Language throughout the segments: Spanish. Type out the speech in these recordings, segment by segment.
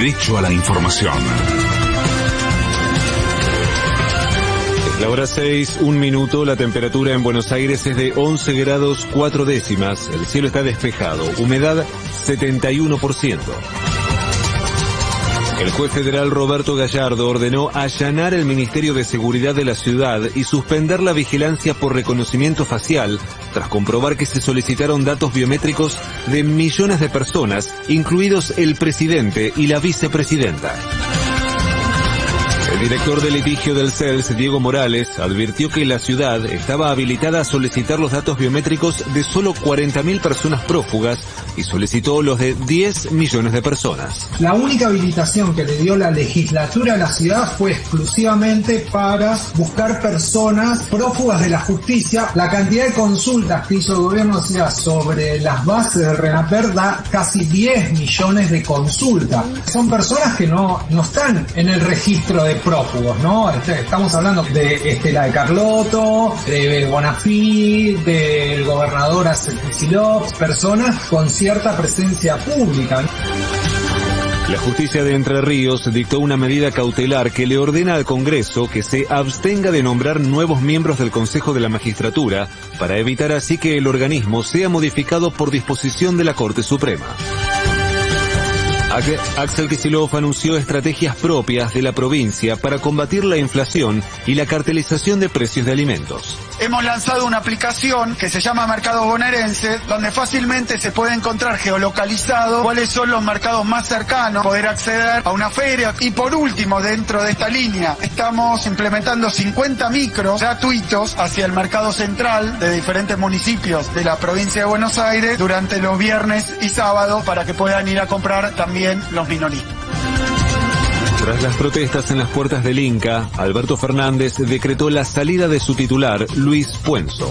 Derecho a la información. La hora 6, un minuto, la temperatura en Buenos Aires es de 11 grados 4 décimas, el cielo está despejado, humedad 71%. El juez federal Roberto Gallardo ordenó allanar el Ministerio de Seguridad de la ciudad y suspender la vigilancia por reconocimiento facial tras comprobar que se solicitaron datos biométricos de millones de personas, incluidos el presidente y la vicepresidenta. El director de litigio del CELS, Diego Morales, advirtió que la ciudad estaba habilitada a solicitar los datos biométricos de solo 40.000 personas prófugas y solicitó los de 10 millones de personas. La única habilitación que le dio la legislatura a la ciudad fue exclusivamente para buscar personas prófugas de la justicia. La cantidad de consultas que hizo el gobierno de ciudad sobre las bases del RENAPER da casi 10 millones de consultas. Son personas que no, no están en el registro de ¿no? Este, estamos hablando de Estela de Carlotto, de Bonafí, del gobernador Kicillof, personas con cierta presencia pública. La justicia de Entre Ríos dictó una medida cautelar que le ordena al Congreso que se abstenga de nombrar nuevos miembros del Consejo de la Magistratura para evitar así que el organismo sea modificado por disposición de la Corte Suprema. Axel Kicillof anunció estrategias propias de la provincia para combatir la inflación y la cartelización de precios de alimentos. Hemos lanzado una aplicación que se llama Mercado Bonaerense, donde fácilmente se puede encontrar geolocalizado cuáles son los mercados más cercanos, poder acceder a una feria. Y por último, dentro de esta línea, estamos implementando 50 micros gratuitos hacia el mercado central de diferentes municipios de la provincia de Buenos Aires durante los viernes y sábados para que puedan ir a comprar los minoristas. Tras las protestas en las puertas del Inca, Alberto Fernández decretó la salida de su titular, Luis Puenzo.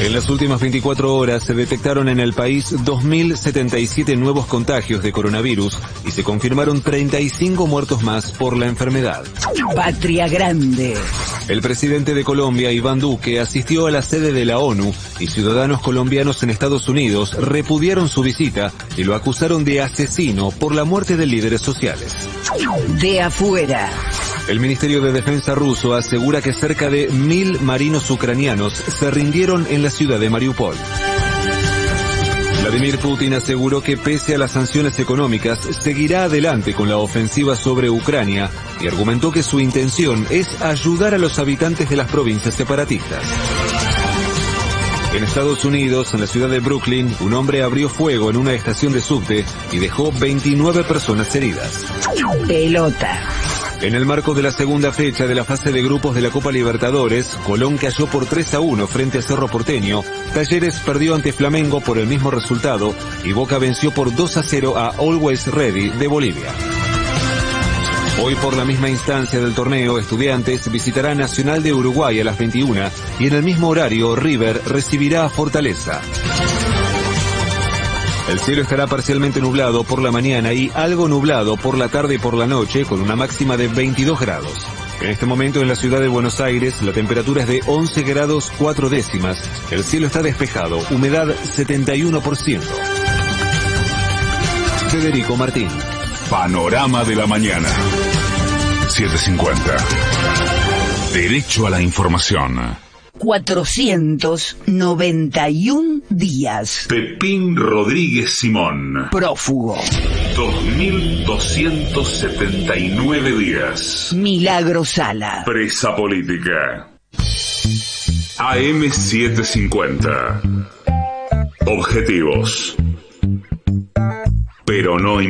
En las últimas 24 horas se detectaron en el país 2.077 nuevos contagios de coronavirus y se confirmaron 35 muertos más por la enfermedad. Patria Grande. El presidente de Colombia, Iván Duque, asistió a la sede de la ONU y ciudadanos colombianos en Estados Unidos repudiaron su visita y lo acusaron de asesino por la muerte de líderes sociales. De afuera. El Ministerio de Defensa ruso asegura que cerca de mil marinos ucranianos se rindieron en la ciudad de Mariupol. Vladimir Putin aseguró que pese a las sanciones económicas, seguirá adelante con la ofensiva sobre Ucrania y argumentó que su intención es ayudar a los habitantes de las provincias separatistas. En Estados Unidos, en la ciudad de Brooklyn, un hombre abrió fuego en una estación de subte y dejó 29 personas heridas. Pelota. En el marco de la segunda fecha de la fase de grupos de la Copa Libertadores, Colón cayó por 3 a 1 frente a Cerro Porteño, Talleres perdió ante Flamengo por el mismo resultado y Boca venció por 2 a 0 a Always Ready de Bolivia. Hoy por la misma instancia del torneo, Estudiantes visitará Nacional de Uruguay a las 21 y en el mismo horario River recibirá a Fortaleza. El cielo estará parcialmente nublado por la mañana y algo nublado por la tarde y por la noche con una máxima de 22 grados. En este momento en la ciudad de Buenos Aires la temperatura es de 11 grados 4 décimas. El cielo está despejado, humedad 71%. Federico Martín. Panorama de la mañana. 750. Derecho a la información. 491 días. Pepín Rodríguez Simón. Prófugo. 2279 días. Milagro Sala. Presa política. AM750. Objetivos. Pero no